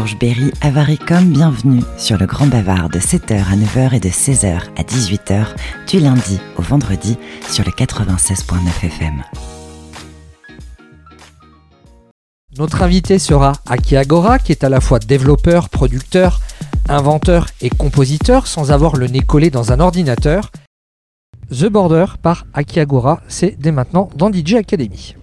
Bourges, Berry, Avaricom, bienvenue sur le Grand Bavard de 7h à 9h et de 16h à 18h du lundi au vendredi sur le 96.9 FM. Notre invité sera Aki Agora, qui est à la fois développeur, producteur, inventeur et compositeur sans avoir le nez collé dans un ordinateur. The Border par Aki Agora, c'est dès maintenant dans DJ Academy.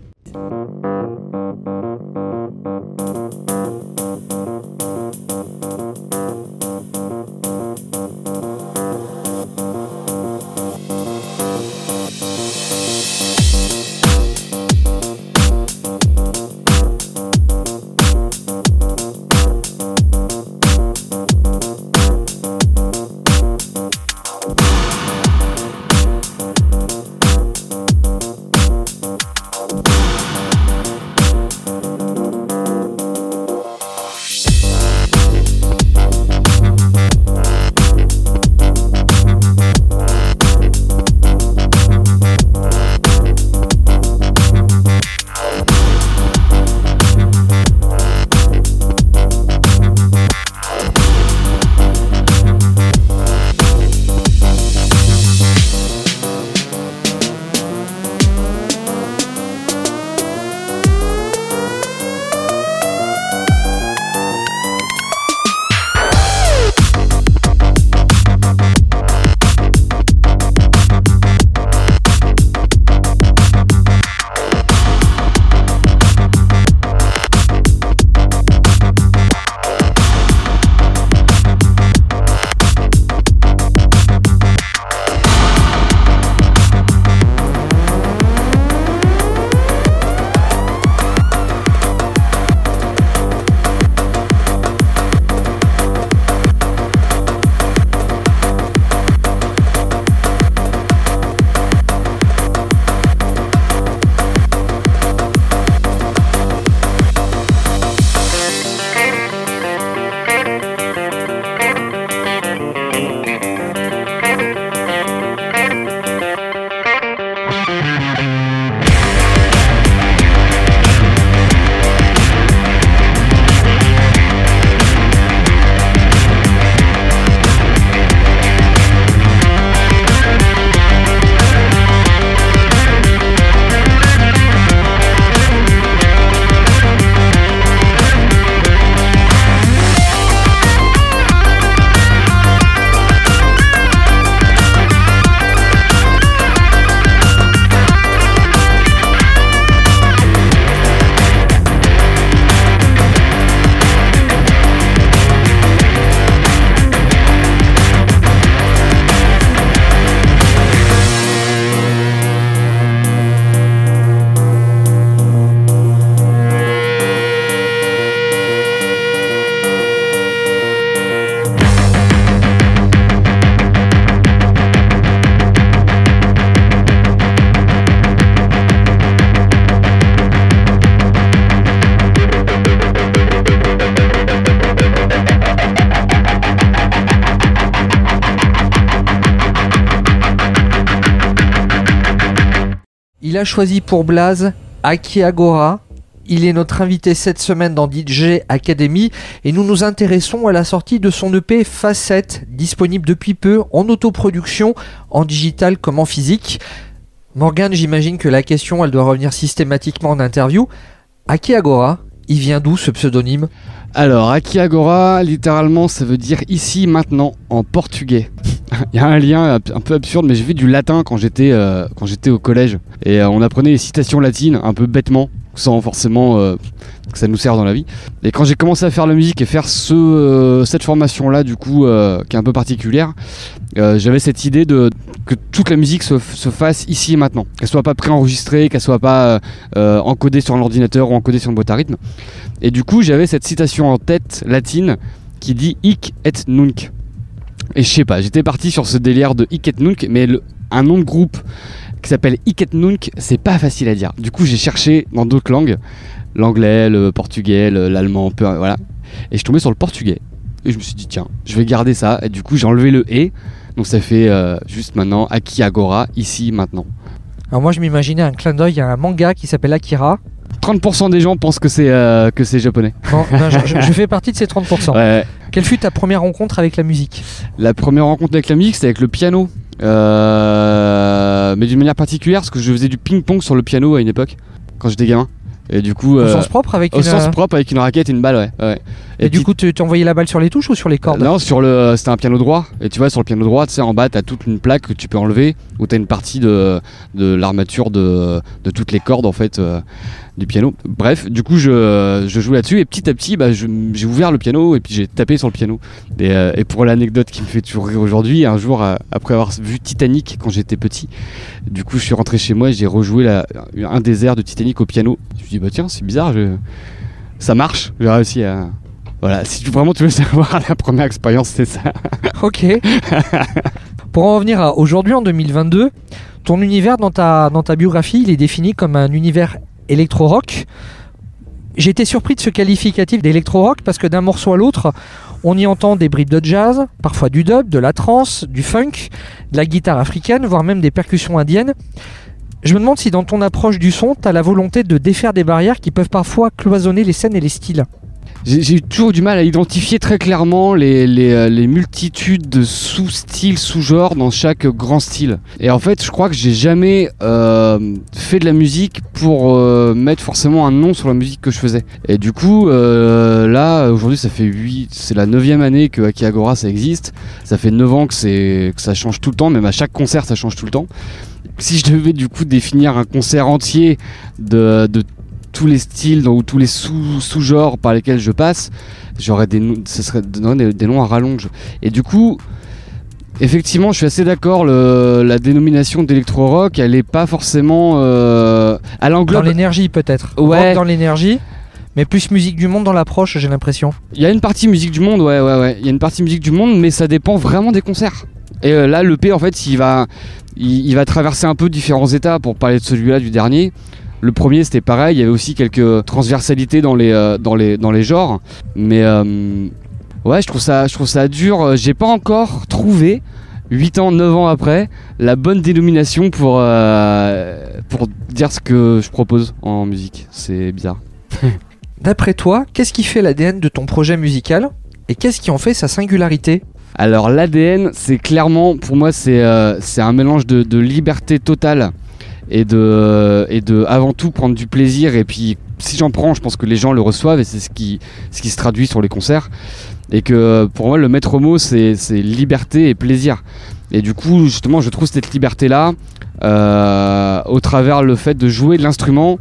Choisi pour Blaze Aki Agora. Il est notre invité cette semaine dans DJ Academy et nous nous intéressons à la sortie de son EP Facette, disponible depuis peu en autoproduction, en digital comme en physique. Morgane, j'imagine que la question, elle doit revenir systématiquement en interview. Aki Agora, il vient d'où ce pseudonyme? Alors, Aki Agora, littéralement, ça veut dire ici, maintenant, en portugais. Il y a un lien un peu absurde, mais j'ai fait du latin quand j'étais euh, au collège et euh, on apprenait les citations latines un peu bêtement, sans forcément euh, que ça nous sert dans la vie. Et quand j'ai commencé à faire la musique et faire ce, cette formation là, du coup, qui est un peu particulière, j'avais cette idée de que toute la musique se, se fasse ici et maintenant, qu'elle soit pas préenregistrée, qu'elle soit pas encodée sur un ordinateur ou encodée sur une boîte à rythme. Et du coup, j'avais cette citation en tête latine qui dit hic et nunc. Et je sais pas, j'étais parti sur ce délire de Iket Nunk, mais un nom de groupe qui s'appelle Iket Nunk, c'est pas facile à dire. Du coup, j'ai cherché dans d'autres langues, l'anglais, le portugais, l'allemand, peu, voilà. Et je suis tombé sur le portugais. Et je me suis dit, tiens, je vais garder ça. Et du coup, j'ai enlevé le et. Donc ça fait euh, juste maintenant Aki Agora, ici, maintenant. Alors moi, je m'imaginais un clin d'œil à un manga qui s'appelle Akira. 30% des gens pensent que c'est euh, que c'est japonais. Bon, ben, je, fais partie de ces 30%. Ouais, ouais. Quelle fut ta première rencontre avec la musique? La première rencontre avec la musique, c'était avec le piano. Euh, mais d'une manière particulière, parce que je faisais du ping-pong sur le piano à une époque, quand j'étais gamin. Et du coup, Au euh, sens propre avec au une. sens propre avec une raquette et une balle, ouais. ouais. Et, du coup, tu tu envoyais la balle sur les touches ou sur les cordes? Non, sur le, c'était un piano droit. Et tu vois, sur le piano droit, tu sais, en bas, t'as toute une plaque que tu peux enlever, où t'as une partie de, de l'armature de, de toutes les cordes, en fait, euh, du piano. Bref, du coup, je, je joue là-dessus, et petit à petit, bah, j'ai ouvert le piano, et puis j'ai tapé sur le piano. Et, euh, pour l'anecdote qui me fait toujours rire aujourd'hui, un jour, euh, après avoir vu Titanic quand j'étais petit, du coup, je suis rentré chez moi, et j'ai rejoué un des airs de Titanic au piano. Je me suis dit, bah tiens, c'est bizarre, ça marche, j'ai réussi à. Voilà, si tu, vraiment tu veux savoir la première expérience, c'est ça. Ok. Pour en revenir à aujourd'hui, en 2022, ton univers dans ta, dans ta biographie, il est défini comme un univers électro-rock. J'ai été surpris de ce qualificatif d'électro-rock parce que d'un morceau à l'autre, on y entend des bribes de jazz, parfois du dub, de la trance, du funk, de la guitare africaine, voire même des percussions indiennes. Je me demande si dans ton approche du son, tu as la volonté de défaire des barrières qui peuvent parfois cloisonner les scènes et les styles. J'ai toujours du mal à identifier très clairement euh, les multitudes de sous-styles, sous-genres dans chaque grand style. Et en fait, je crois que j'ai jamais euh, fait de la musique pour euh, mettre forcément un nom sur la musique que je faisais. Et du coup, là, aujourd'hui, ça fait 8, c'est la neuvième année que Akiagora ça existe. Ça fait 9 ans que ça change tout le temps, même à chaque concert, ça change tout le temps. Si je devais du coup définir un concert entier de, de tous les styles dans- ou tous les sous- sous-genres par lesquels je passe, j'aurais des, ce serait des, des- noms à rallonge. Et du coup, effectivement, je suis assez d'accord. le- La dénomination d'électro-rock, elle est pas forcément. Euh, elle Dans l'énergie peut-être. Ouais. Rock dans l'énergie, mais plus musique du monde dans l'approche, j'ai l'impression. Il y a une partie musique du monde, ouais, ouais, ouais. Il y a une partie musique du monde, mais ça dépend vraiment des concerts. Et euh, là, l'EP, en fait, il va, il, il va traverser un peu différents états pour parler de celui-là, du dernier. Le premier, c'était pareil, il y avait aussi quelques transversalités dans les, euh, dans les, dans les genres. Mais euh, ouais, je trouve, ça, je trouve ça dur. J'ai pas encore trouvé, 8 ans, 9 ans après, la bonne dénomination pour, euh, pour dire ce que je propose en musique. C'est bizarre. D'après toi, qu'est-ce qui fait l'ADN de ton projet musical et qu'est-ce qui en fait sa singularité? Alors l'ADN, c'est clairement, pour moi, c'est un mélange de, de liberté totale et de, et de, avant tout, prendre du plaisir. Et puis, si j'en prends, je pense que les gens le reçoivent et c'est ce qui, ce qui se traduit sur les concerts. Et que pour moi, le maître mot, c'est liberté et plaisir. Et du coup, justement, je trouve cette liberté-là euh, au travers le fait de jouer de l'instrument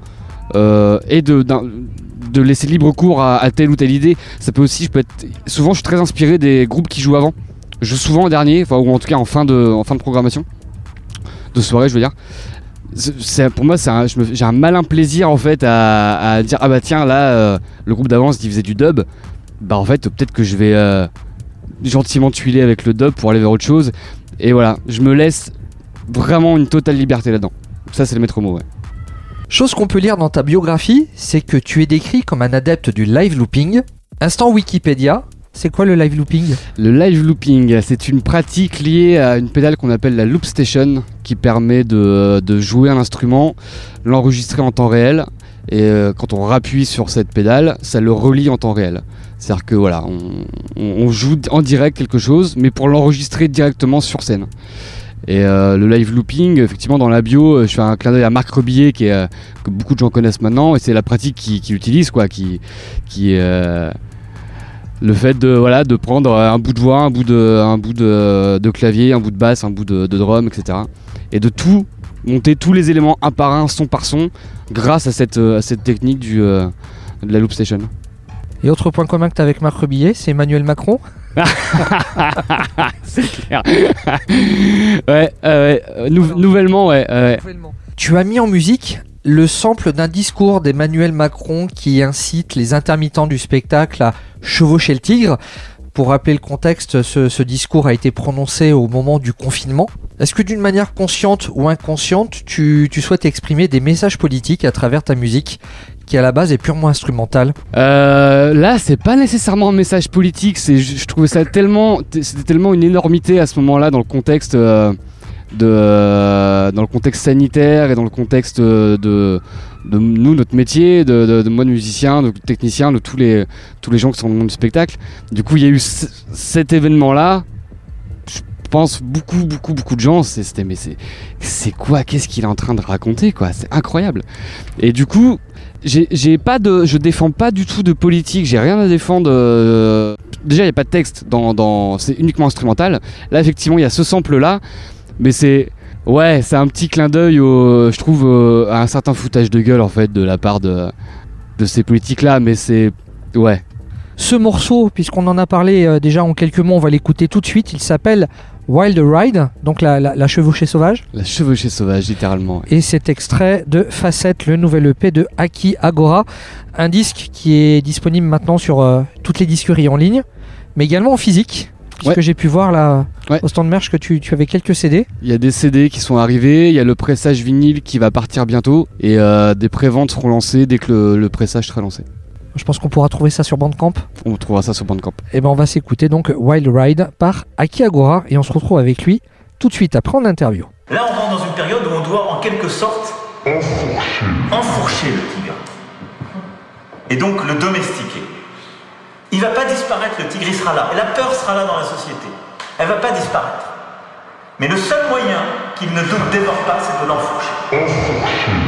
euh, et de, de laisser libre cours à, à telle ou telle idée. Ça peut aussi, je peux être, souvent, je suis très inspiré des groupes qui jouent avant. Je joue souvent en dernier, enfin, ou en tout cas en fin de, en fin de programmation, de soirée, je veux dire. Pour moi, j'ai un malin plaisir en fait à, dire ah bah tiens là, euh, le groupe d'avance qui faisait du dub, bah en fait peut-être que je vais euh, gentiment tuiler avec le dub pour aller vers autre chose. Et voilà, je me laisse vraiment une totale liberté là-dedans. Ça c'est le maître mot. Ouais. Chose qu'on peut lire dans ta biographie, c'est que tu es décrit comme un adepte du live looping. Instant Wikipédia, c'est quoi le live looping Le live looping, c'est une pratique liée à une pédale qu'on appelle la loop station qui permet de, jouer un instrument, l'enregistrer en temps réel et euh, quand on rappuie sur cette pédale, ça le relie en temps réel. C'est-à-dire que voilà, on, joue en direct quelque chose, mais pour l'enregistrer directement sur scène. Et euh, le live looping, effectivement, dans la bio, euh, je fais un clin d'œil à Marc Rebillet, que beaucoup de gens connaissent maintenant, et c'est la pratique qui, qui utilise, quoi, qui, qui le fait de, voilà, de prendre un bout de voix, un bout de, un bout de, de clavier, un bout de basse, un bout de, de drum, etc. Et de tout, monter tous les éléments un par un, son par son, grâce à cette, euh, à cette technique du, euh, de la loop station. Et autre point commun que tu as avec Marc Rebillet, c'est Emmanuel Macron? c'est clair. ouais, euh, ouais, euh, nou- nouvellement, ouais. ouais. Tu as mis en musique le sample d'un discours d'Emmanuel Macron qui incite les intermittents du spectacle à chevaucher le tigre. Pour rappeler le contexte, ce, discours a été prononcé au moment du confinement. Est-ce que d'une manière consciente ou inconsciente, tu, souhaites exprimer des messages politiques à travers ta musique qui à la base est purement instrumentale? Euh, là, c'est pas nécessairement un message politique. Je, je trouvais ça tellement, c'était tellement une énormité à ce moment-là dans le contexte euh, euh, dans le contexte sanitaire et dans le contexte euh, de, nous, notre métier, de, moi, de musicien, de technicien, de tous les, tous les gens qui sont dans le monde du spectacle. Du coup, il y a eu cet événement-là. Je pense beaucoup, beaucoup, beaucoup de gens, c'était mais c'est quoi Qu'est-ce qu'il est en train de raconter C'est incroyable. Et du coup, j'ai pas de, je défends pas du tout de politique. J'ai rien à défendre. euh, déjà, il y a pas de texte dans, dans c'est uniquement instrumental. Là, effectivement, il y a ce sample là, mais c'est ouais, c'est un petit clin d'œil, au- je trouve, à un certain foutage de gueule en fait de la part de de ces politiques là. Mais c'est ouais, Ce morceau, puisqu'on en a parlé euh, déjà en quelques mots, on va l'écouter tout de suite. Il s'appelle Wild Ride, donc la, la, la chevauchée sauvage. la chevauchée sauvage littéralement. Et c'est extrait de Facette, le nouvel EP de Aki Agora. Un disque qui est disponible maintenant sur euh, toutes les disqueries en ligne, mais également en physique. Puisque Ouais. j'ai pu voir là Ouais. au stand merch que tu, tu avais quelques CD. Il y a des CD qui sont arrivés, il y a le pressage vinyle qui va partir bientôt et euh, des préventes seront lancées dès que le, le pressage sera lancé. Je pense qu'on pourra trouver ça sur Bandcamp. On trouvera ça sur Bandcamp. Et ben on va s'écouter donc Wild Ride par Aki Agora et on se retrouve avec lui tout de suite après en interview. Là, on rentre dans une période où on doit en quelque sorte enfourcher le tigre. Et donc le domestiquer. Il va pas disparaître, le tigre, sera là. Et la peur sera là dans la société. Elle va pas disparaître. Mais le seul moyen qu'il ne dévore pas, c'est de l'enfourcher.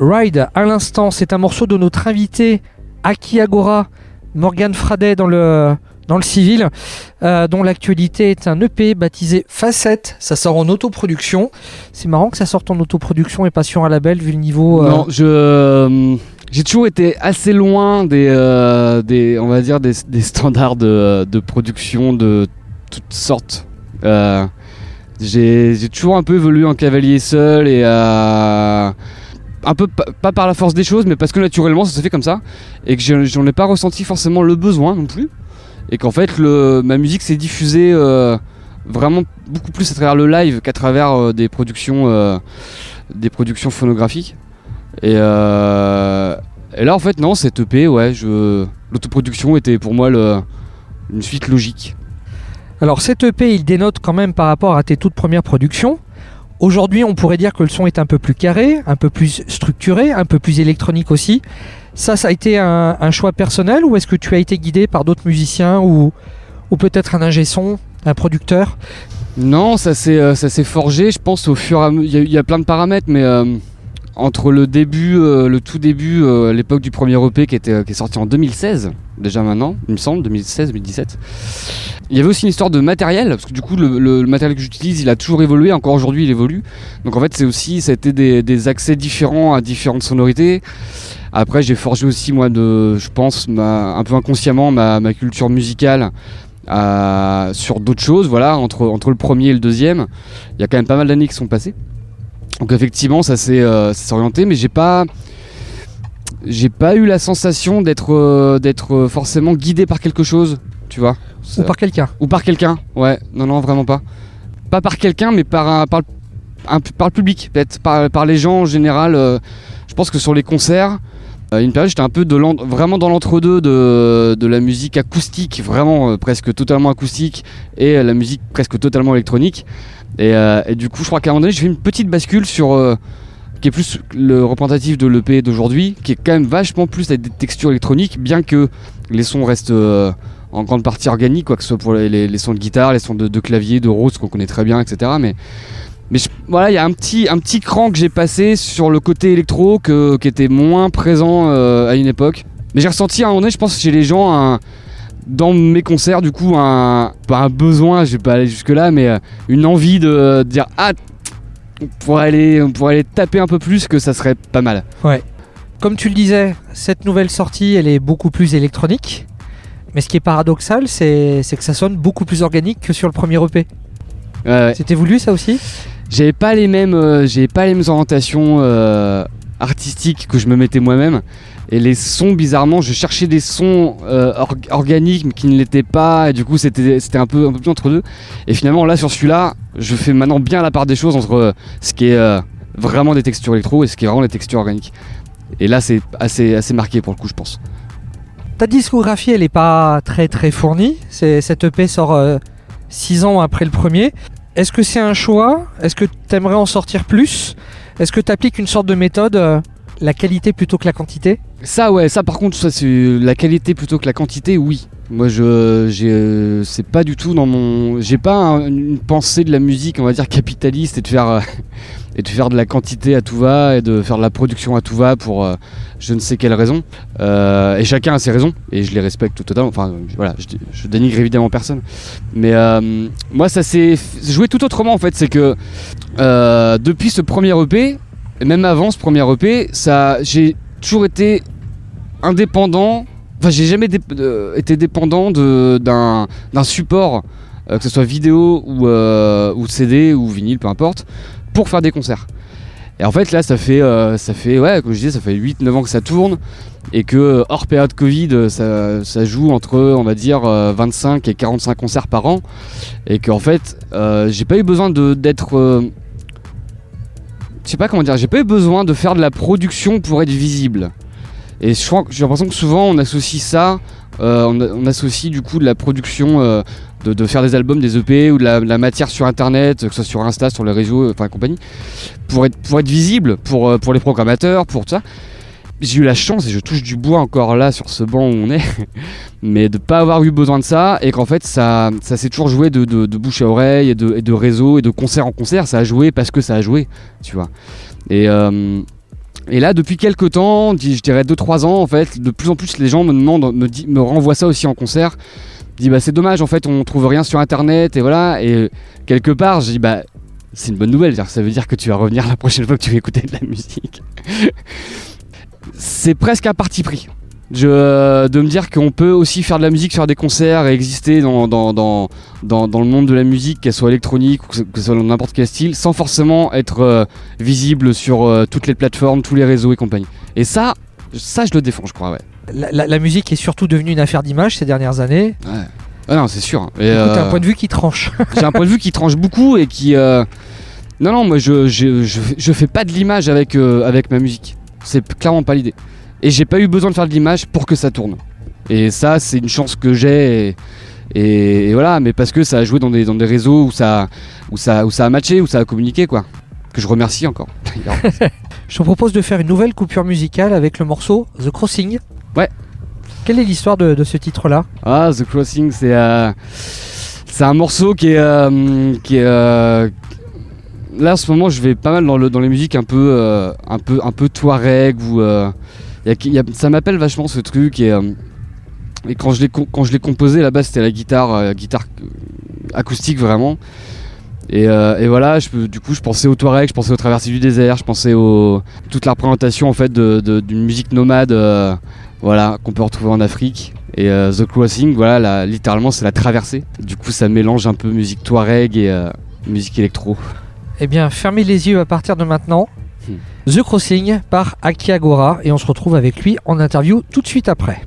Ride, à l'instant, c'est un morceau de notre invité Aki Agora, Morgan Fradet dans le, dans le civil, euh, dont l'actualité est un EP baptisé Facette. Ça sort en autoproduction. C'est marrant que ça sorte en autoproduction et pas sur un label vu le niveau. euh, Non, je. euh, J'ai toujours été assez loin des, des on va dire, des, standards de, de production de toutes sortes. J'ai toujours un peu évolué en cavalier seul et euh, un peu pa- pas par la force des choses, mais parce que naturellement ça se fait comme ça et que j'en ai pas ressenti forcément le besoin non plus. Et qu'en fait, ma musique s'est diffusée euh, vraiment beaucoup plus à travers le live qu'à travers euh, des productions, euh, des productions phonographiques. Et, et là, en fait, non, cette EP, ouais, je, l'autoproduction était pour moi le, une suite logique. Alors cet EP, il dénote quand même par rapport à tes toutes premières productions. Aujourd'hui, on pourrait dire que le son est un peu plus carré, un peu plus structuré, un peu plus électronique aussi. Ça, ça a été un, choix personnel ou est-ce que tu as été guidé par d'autres musiciens ou, ou peut-être un ingé son, un producteur? Non, ça s'est, euh, ça s'est forgé, je pense, au fur et à mesure. Il y a- il y, a plein de paramètres, mais euh, entre le début, euh, le tout début, euh, l'époque du premier EP qui, était, qui est sorti en 2016, déjà maintenant, il me semble, 2016-2017. Il y avait aussi une histoire de matériel, parce que du coup, le, matériel que j'utilise, il a toujours évolué, encore aujourd'hui, il évolue. Donc en fait, c'est aussi, ça a été des, accès différents à différentes sonorités. Après, j'ai forgé aussi, moi, de, je pense, un peu inconsciemment, ma, culture musicale sur d'autres choses, voilà, entre, entre le premier et le deuxième. Il y a quand même pas mal d'années qui sont passées. Donc effectivement, ça s'est euh, ça s'est orienté, mais j'ai pas j'ai pas eu la sensation d'être euh, d'être euh, forcément guidé par quelque chose, tu vois. ou par quelqu'un Ou par quelqu'un, ouais, non, non, vraiment pas. Pas par quelqu'un, mais par, un, par, le- un- par le public, peut-être, par, par les gens en général. euh, je pense que sur les concerts, une période, j'étais un peu vraiment dans l'entre-deux de, la musique acoustique, vraiment euh, presque totalement acoustique, et euh, la musique presque totalement électronique. Et, euh, du coup, je crois qu'à un moment donné, j'ai fait une petite bascule sur. euh, qui est plus le représentatif de l'EP d'aujourd'hui, qui est quand même vachement plus avec des textures électroniques, bien que les sons restent. euh, en grande partie organique, quoi que ce soit pour les, sons de guitare, les sons de, de clavier, de rose qu'on connaît très bien, etc. Mais, mais je- voilà, il y a un petit, un petit cran que j'ai passé sur le côté électro que- qui était moins présent euh, à une époque. Mais j'ai ressenti à un moment donné, je pense, chez les gens, un- dans mes concerts, du coup, un, pas un besoin, je vais pas aller jusque-là, mais euh, une envie de dire Ah, on pourrait aller, on pourrait aller taper un peu plus, que ça serait pas mal. Comme tu le disais, cette nouvelle sortie, elle est beaucoup plus électronique. Mais ce qui est paradoxal, c'est c'est que ça sonne beaucoup plus organique que sur le premier EP. Ouais, ouais. C'était voulu ça aussi? J'avais pas les mêmes, euh, pas les mêmes orientations euh, artistiques que je me mettais moi-même. Et les sons, bizarrement, je cherchais des sons euh, or- organiques mais qui ne l'étaient pas. Et du coup, c'était un peu, un peu plus entre deux. Et finalement, là, sur celui-là, je fais maintenant bien la part des choses entre ce qui est vraiment des textures électro et ce qui est vraiment des textures organiques. Et là, c'est assez, assez marqué pour le coup, je pense. Ta discographie, elle est pas très très fournie. Cette EP sort 6 ans après le premier. Est-ce que c'est un choix? Est-ce que tu aimerais en sortir plus? Est-ce que tu appliques une sorte de méthode, euh, la qualité plutôt que la quantité Ça ouais, ça par contre, ça c'est la qualité plutôt que la quantité, oui. Moi je j'ai euh, c'est pas du tout dans mon j'ai pas un- une pensée de la musique, on va dire capitaliste et de faire euh, et de faire de la quantité à tout va et de faire de la production à tout va pour euh, je ne sais quelle raison. Et chacun a ses raisons et je les respecte totalement. Enfin voilà, je, je dénigre évidemment personne. Mais moi ça s'est joué tout autrement en fait, c'est que depuis ce premier EP, même avant ce premier EP, ça j'ai toujours été indépendant. Enfin, j'ai jamais été dépendant d'un support, euh, que ce soit vidéo ou, euh, ou CD ou vinyle, peu importe, pour faire des concerts. Et en fait, là, ça fait, euh, ça fait ouais, comme je disais, ça fait 8-9 ans que ça tourne. Et que, hors période Covid, ça, ça joue entre, on va dire, euh, 25 et 45 concerts par an. Et qu'en fait, j'ai pas eu besoin d'être. Euh, je sais pas comment dire, j'ai pas eu besoin de faire de la production pour être visible. Et j'ai l'impression que souvent on associe ça, euh, on, associe du coup de la production, euh, de, faire des albums, des EP ou de la, matière sur internet, que ce soit sur Insta, sur les réseaux, enfin compagnie, pour être, pour être visible pour, euh, pour les programmateurs, pour tout ça. J'ai eu la chance, et je touche du bois encore là sur ce banc où on est, mais de pas avoir eu besoin de ça, et qu'en fait ça, ça s'est toujours joué de, bouche à oreille, et de, réseau, et de concert en concert, ça a joué parce que ça a joué, tu vois. Et, euh, là, depuis quelques temps, je dirais 2-3 ans, en fait, de plus en plus les gens me demandent, me, di- me renvoient ça aussi en concert. Dis, bah c'est dommage, en fait, on trouve rien sur internet, et voilà. Et quelque part, je dis, bah c'est une bonne nouvelle, ça veut dire que tu vas revenir la prochaine fois que tu vas écouter de la musique. c'est presque un parti pris. Je, de me dire qu'on peut aussi faire de la musique, faire des concerts et exister dans, dans, dans, dans, dans le monde de la musique, qu'elle soit électronique ou que ce soit dans n'importe quel style, sans forcément être euh, visible sur euh, toutes les plateformes, tous les réseaux et compagnie. Et ça, ça je le défends, je crois, ouais. la, la- la musique est surtout devenue une affaire d'image ces dernières années. Ah non, c'est sûr. hein. Et, t'as un euh, point de vue qui tranche. j'ai un point de vue qui tranche beaucoup et qui. euh, Non, non, moi je, je, je, je fais pas de l'image avec, euh, avec ma musique. C'est clairement pas l'idée. Et j'ai pas eu besoin de faire de l'image pour que ça tourne. Et ça, c'est une chance que j'ai. Et, voilà, mais parce que ça a joué dans des, dans des réseaux où ça, où, ça, où ça a matché, où ça a communiqué, quoi. Que je remercie encore. Je te propose de faire une nouvelle coupure musicale avec le morceau The Crossing. Ouais. Quelle est l'histoire de, de ce titre-là? Ah, The Crossing, c'est euh, c'est un morceau qui est euh, qui est euh, là en ce moment je vais pas mal dans le dans les musiques un peu euh, un peu un peu Touareg ou euh, ça m'appelle vachement ce truc et euh, quand je l'ai quand je l'ai composé là-bas c'était la guitare guitare acoustique vraiment et, voilà, du coup, je pensais au Touareg, je pensais aux traversées du désert, je pensais au toute la représentation en fait d'une musique nomade, voilà, qu'on peut retrouver en Afrique. Et The Crossing, voilà, la- littéralement, c'est la traversée. Du coup, ça mélange un peu musique Touareg et musique électro. Eh bien, fermez les yeux à partir de maintenant. Hmm. The Crossing par Aki Agora et on se retrouve avec lui en interview tout de suite après.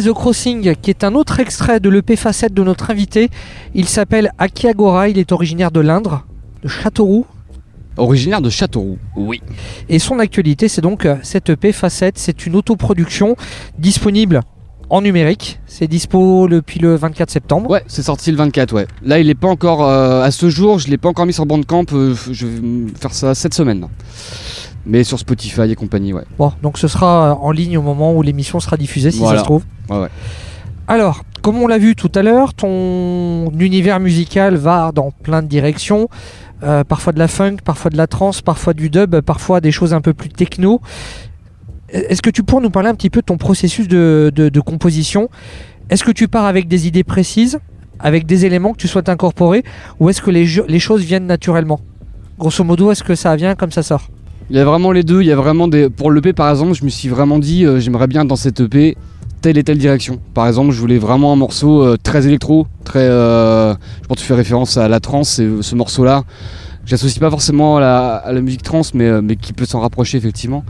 The Crossing, qui est un autre extrait de l'EP facette de notre invité. Il s'appelle Akiagora, il est originaire de l'Indre, de Châteauroux. Originaire de Châteauroux. Oui. Et son actualité, c'est donc euh, cette EP facette. C'est une autoproduction disponible en numérique. C'est dispo depuis le 24 septembre. Ouais, c'est sorti le 24, ouais. Là, il est pas encore. euh, à ce jour, je l'ai pas encore mis sur Bandcamp. euh, je vais faire ça cette semaine. Mais sur Spotify et compagnie, ouais. Bon, donc ce sera euh, en ligne au moment où l'émission sera diffusée, si Voilà. ça se trouve. Ouais, ouais. Alors, comme on l'a vu tout à l'heure, ton univers musical va dans plein de directions. Euh, parfois de la funk, parfois de la trance, parfois du dub, parfois des choses un peu plus techno. Est-ce que tu pourrais nous parler un petit peu de ton processus de, composition? Est-ce que tu pars avec des idées précises, avec des éléments que tu souhaites incorporer, ou est-ce que les, choses viennent naturellement? Grosso modo, est-ce que ça vient comme ça sort? Il y a vraiment les deux. Il y a vraiment des. Pour l'EP, par exemple, je me suis vraiment dit, euh, j'aimerais bien dans cette EP telle et telle direction. Par exemple, je voulais vraiment un morceau euh, très électro, très. euh, je pense que tu fais référence à la trance, ce morceau-là. J'associe pas forcément à la, musique trance, mais, euh, mais qui peut s'en rapprocher effectivement.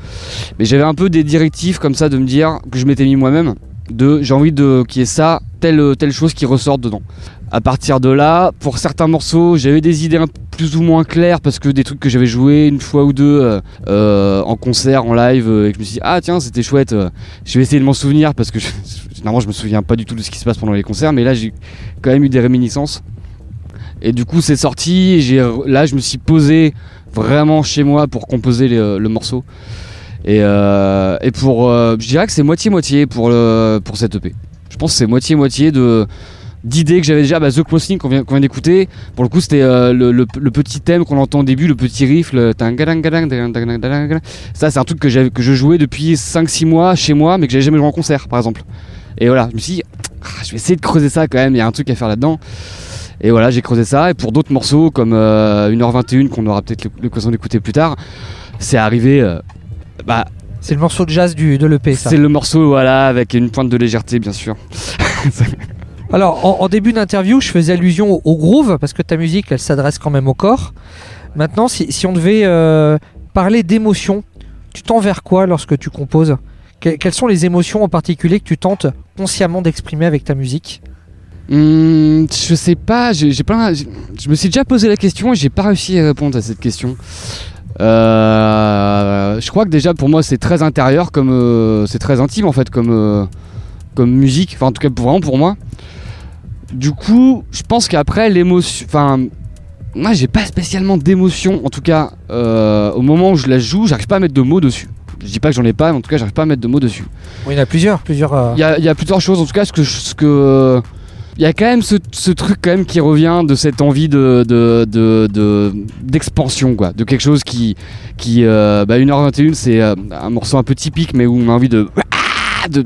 Mais j'avais un peu des directives comme ça de me dire que je m'étais mis moi-même. De j'ai envie de qu'il y ait ça, telle telle chose qui ressorte dedans. À partir de là, pour certains morceaux, j'avais des idées un plus ou moins claires parce que des trucs que j'avais joué une fois ou deux euh, euh, en concert, en live, euh, et que je me suis dit ah tiens c'était chouette. euh, je vais essayer de m'en souvenir parce que je, généralement je me souviens pas du tout de ce qui se passe pendant les concerts, mais là j'ai quand même eu des réminiscences. Et du coup c'est sorti. là je me suis posé vraiment chez moi pour composer les- le morceau. Et, euh, pour, euh, je dirais que c'est moitié moitié pour pour cette EP. Je pense que c'est moitié moitié de d'idées que j'avais déjà. Bah, The Crossing qu'on vient, qu'on vient d'écouter. Pour le coup, c'était euh, le, le- petit thème qu'on entend au début, le petit riff. Le tangadang-gadang, tangadang-gadang. Ça, c'est un truc que, que je jouais depuis 5-6 mois chez moi, mais que j'avais jamais joué en concert, par exemple. Et voilà, je me suis dit, Ah, je vais essayer de creuser ça quand même. Il y a un truc à faire là-dedans. Et voilà, j'ai creusé ça. Et pour d'autres morceaux, comme euh, 1h21, qu'on aura peut-être l'occasion d'écouter plus tard, c'est arrivé. euh, bah, C'est le morceau de jazz du, de l'EP, ça. c'est le morceau, voilà, avec une pointe de légèreté, bien sûr. Alors, en, en début d'interview, je faisais allusion au, au groove, parce que ta musique, elle s'adresse quand même au corps. Maintenant, si, si on devait euh, parler d'émotions, tu tends vers quoi lorsque tu composes? Que- Quelles sont les émotions en particulier que tu tentes consciemment d'exprimer avec ta musique? Hum, je sais pas, j'ai j'ai- Je me suis déjà posé la question et j'ai pas réussi à répondre à cette question. Euh, je crois que déjà pour moi c'est très intérieur, comme euh, c'est très intime en fait, comme euh, comme musique. Enfin en tout cas vraiment pour moi. Du coup, je pense qu'après l'émotion, enfin moi j'ai pas spécialement d'émotion. En tout cas, euh, au moment où je la joue, j'arrive pas à mettre de mots dessus. Je dis pas que j'en ai pas, mais en tout cas j'arrive pas à mettre de mots dessus. Oui, il y en a plusieurs, plusieurs. euh, Il y y a plusieurs choses, en tout cas, ce que, ce que il y a quand même ce, truc quand même qui revient de cette envie de de- de- d'expansion quoi, de quelque chose qui euh, bah 1h21 c'est euh, un morceau un peu typique mais où on a envie de de,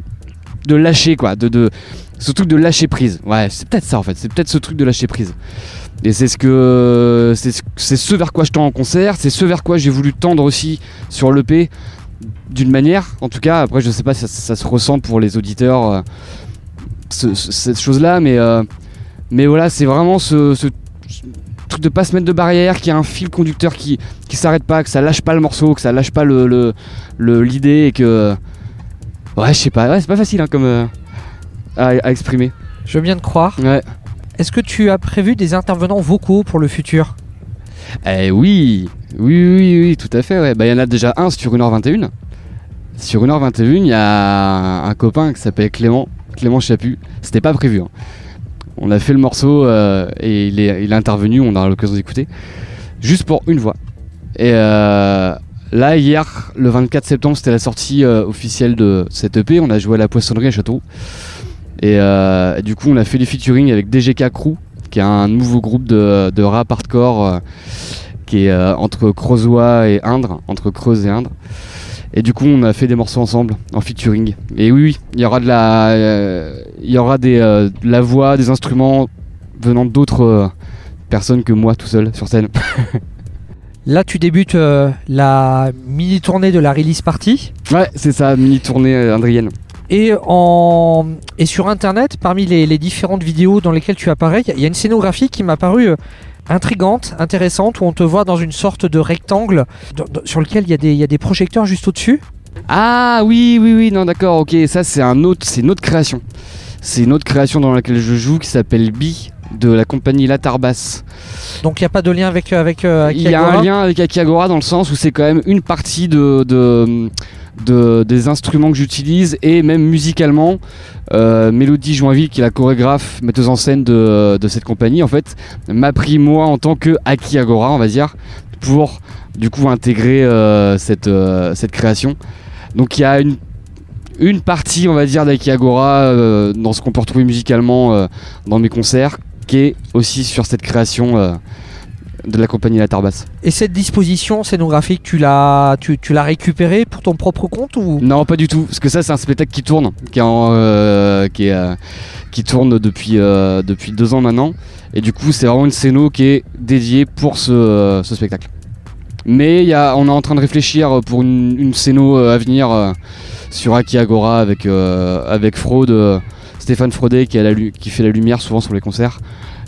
de lâcher quoi, de, ce truc de lâcher prise. Ouais, c'est peut-être ça en fait, c'est peut-être ce truc de lâcher prise. Et c'est ce que c'est ce, vers quoi je tends en concert, c'est ce vers quoi j'ai voulu tendre aussi sur l'EP d'une manière. En tout cas, après je sais pas si ça, ça se ressent pour les auditeurs euh, ce- ce- cette chose-là, mais euh, mais voilà, c'est vraiment ce, ce truc de pas se mettre de barrière, qu'il y a un fil conducteur qui qui s'arrête pas, que ça lâche pas le morceau, que ça lâche pas le le- le- l'idée et que ouais, je sais pas, ouais, c'est pas facile hein, comme euh, à, à exprimer. Je veux bien te croire. Ouais. Est-ce que tu as prévu des intervenants vocaux pour le futur? Eh oui, oui, oui, oui, tout à fait. Ouais. Bah, il y en a déjà un sur 1h21. Sur 1h21, il y a un copain qui s'appelle Clément, Clément Chaput. C'était pas prévu. hein. On a fait le morceau euh, et il est, intervenu, on a l'occasion d'écouter, juste pour une voix. Et euh, là, hier, le 24 septembre, c'était la sortie euh, officielle de cette EP. On a joué à la poissonnerie à Château. Et du coup, on a fait les featuring avec DGK Crew, qui est un nouveau groupe de, de rap hardcore qui est entre Creusois et Indre, entre Creuse et Indre. Et du coup, on a fait des morceaux ensemble en featuring. Et oui, oui, il y aura de la, euh, il y aura des, euh, de la voix, des instruments venant d'autres euh, personnes que moi tout seul sur scène. Là, tu débutes la mini tournée de la release party. Ouais, c'est ça, mini tournée indrienne. Et, en... et sur internet, parmi les, les différentes vidéos dans lesquelles tu apparais, il y a une scénographie qui m'a paru intrigante, intéressante, où on te voit dans une sorte de rectangle sur lequel il y, a des- il y a des projecteurs juste au-dessus. Ah oui, oui, oui, non, d'accord, ok. Ça, c'est un autre, c'est une autre création. C'est une autre création dans laquelle je joue qui s'appelle Bi de la compagnie Latarbas. Donc il n'y a pas de lien avec, avec euh, Il y a Akiagora un lien avec Akiagora dans le sens où c'est quand même une partie de, de- de- des instruments que j'utilise et même musicalement, euh, Mélodie Joinville, qui est la chorégraphe, metteuse en scène de, cette compagnie, en fait, m'a pris moi en tant que Akiagora, on va dire, pour du coup intégrer euh, cette, euh, cette création. Donc il y a une, partie, on va dire, d'Akiagora dans ce qu'on peut retrouver musicalement dans mes concerts, qui est aussi sur cette création. De la compagnie La Tarbas. Et cette disposition scénographique, tu l'as tu, tu l'as récupérée pour ton propre compte ou? Non, pas du tout, parce que ça c'est un spectacle qui tourne, qui, est en, euh, qui, est, euh, qui tourne depuis, euh, depuis deux ans maintenant, et du coup c'est vraiment une scéno qui est dédiée pour ce, ce spectacle. Mais y a, on est en train de réfléchir pour une, une scéno à venir sur Akiagora avec, euh, avec Fraude, Stéphane Fraudet qui, a la lu- qui fait la lumière souvent sur les concerts,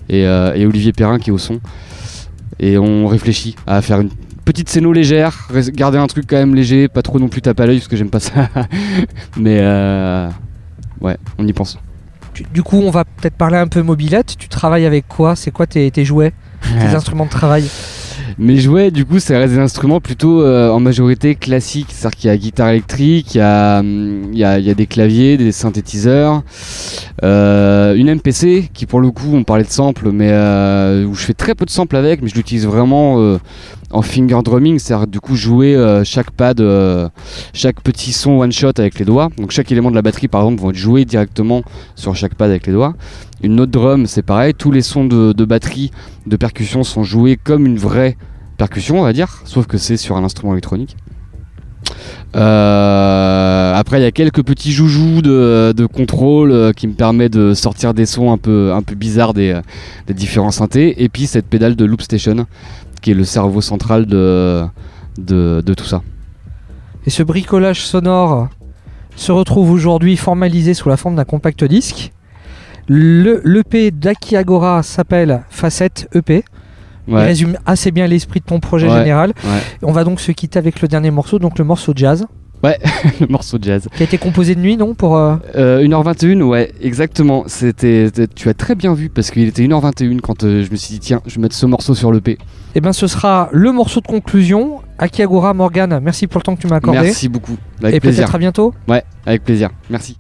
et, euh, et Olivier Perrin qui est au son. Et on réfléchit à faire une petite scéno légère, garder un truc quand même léger, pas trop non plus tape à l'œil parce que j'aime pas ça. Mais euh, ouais, on y pense. Du coup, on va peut-être parler un peu mobilette. Tu travailles avec quoi? C'est quoi tes, tes jouets? Tes instruments de travail? Mes jouets, du coup, c'est des instruments plutôt euh, en majorité classiques. C'est-à-dire qu'il y a guitare électrique, il y a, hum, des claviers, des synthétiseurs, euh, une MPC qui, pour le coup, on parlait de sample, mais euh, où je fais très peu de samples avec, mais je l'utilise vraiment en finger drumming, c'est-à-dire du coup jouer chaque pad, chaque petit son one shot avec les doigts. Donc chaque élément de la batterie, par exemple, vont être joués directement sur chaque pad avec les doigts. Une note drum, c'est pareil. Tous les sons de, batterie, de percussion sont joués comme une vraie percussion, on va dire, sauf que c'est sur un instrument électronique. Euh, après, il y a quelques petits joujoux de, contrôle euh, qui me permettent de sortir des sons un peu, bizarres des, euh, des différents synthés. Et puis cette pédale de Loop Station, qui est le cerveau central de tout ça. Et ce bricolage sonore se retrouve aujourd'hui formalisé sous la forme d'un compact disque. Le l'EP d'Akiagora s'appelle Facette EP. Il Ouais, résume assez bien l'esprit de ton projet Ouais. général. ouais. On va donc se quitter avec le dernier morceau, donc le morceau jazz, le morceau de jazz. qui a été composé de nuit, non pour, euh, Euh, 1h21, ouais, exactement. C'était, tu as très bien vu parce qu'il était 1h21 quand euh, je me suis dit, tiens, je vais mettre ce morceau sur le P. Eh bien, ce sera le morceau de conclusion. Akiagora Morgan, merci pour le temps que tu m'as accordé. Merci beaucoup. Avec Et plaisir. peut-être à bientôt. Ouais, avec plaisir. Merci.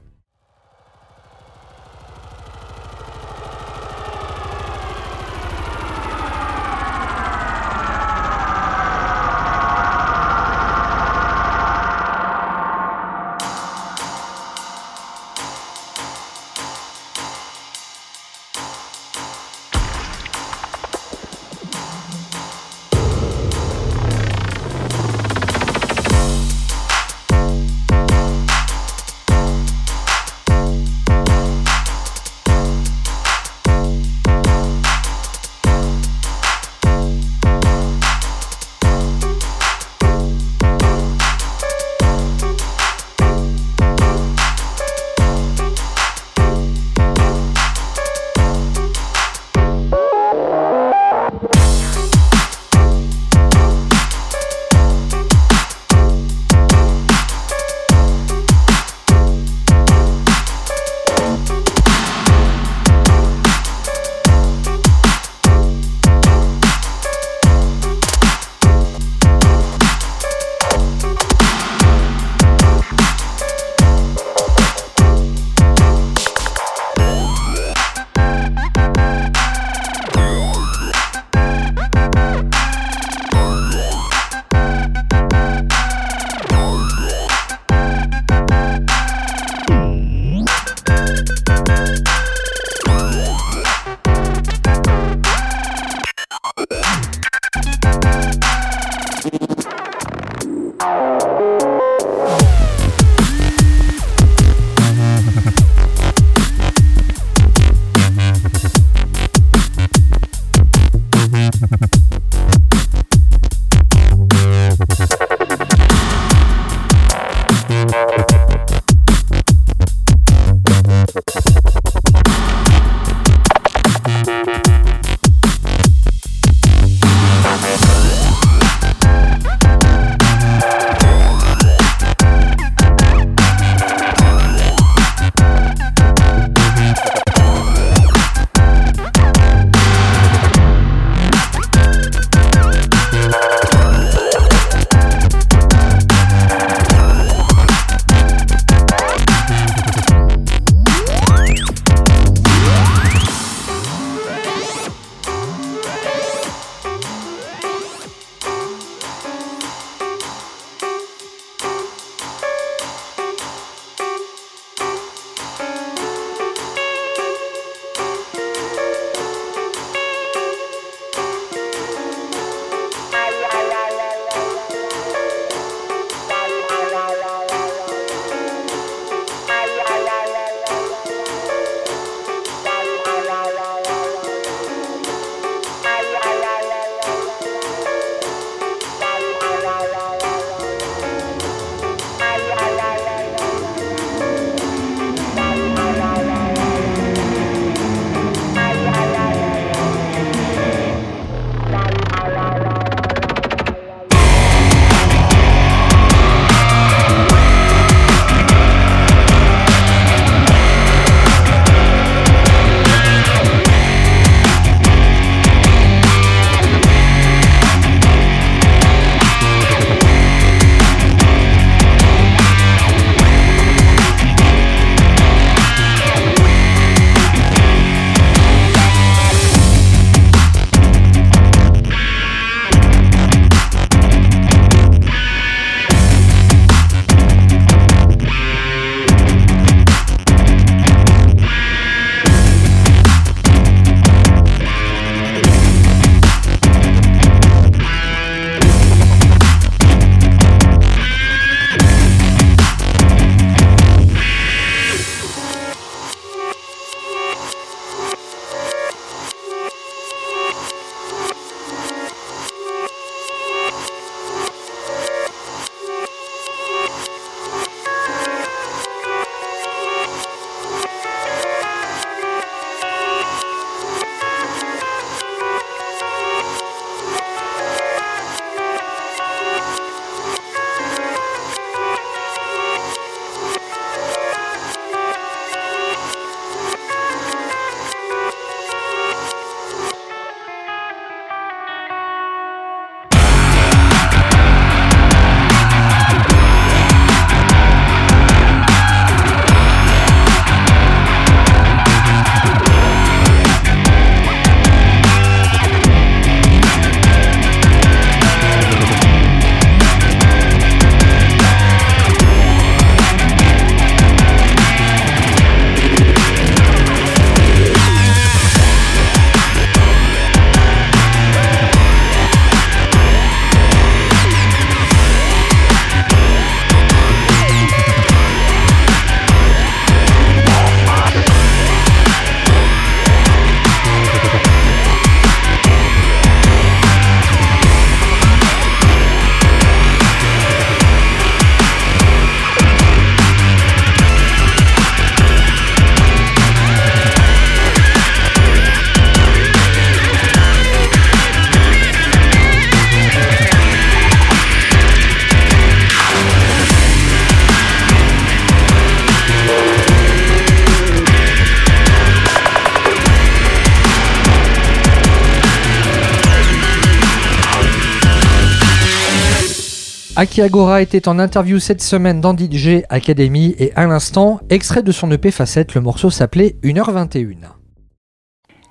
Aki Agora était en interview cette semaine dans DJ Academy et à l'instant, extrait de son EP Facette, le morceau s'appelait 1h21.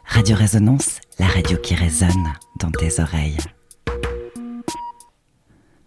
Radio Résonance, la radio qui résonne dans tes oreilles.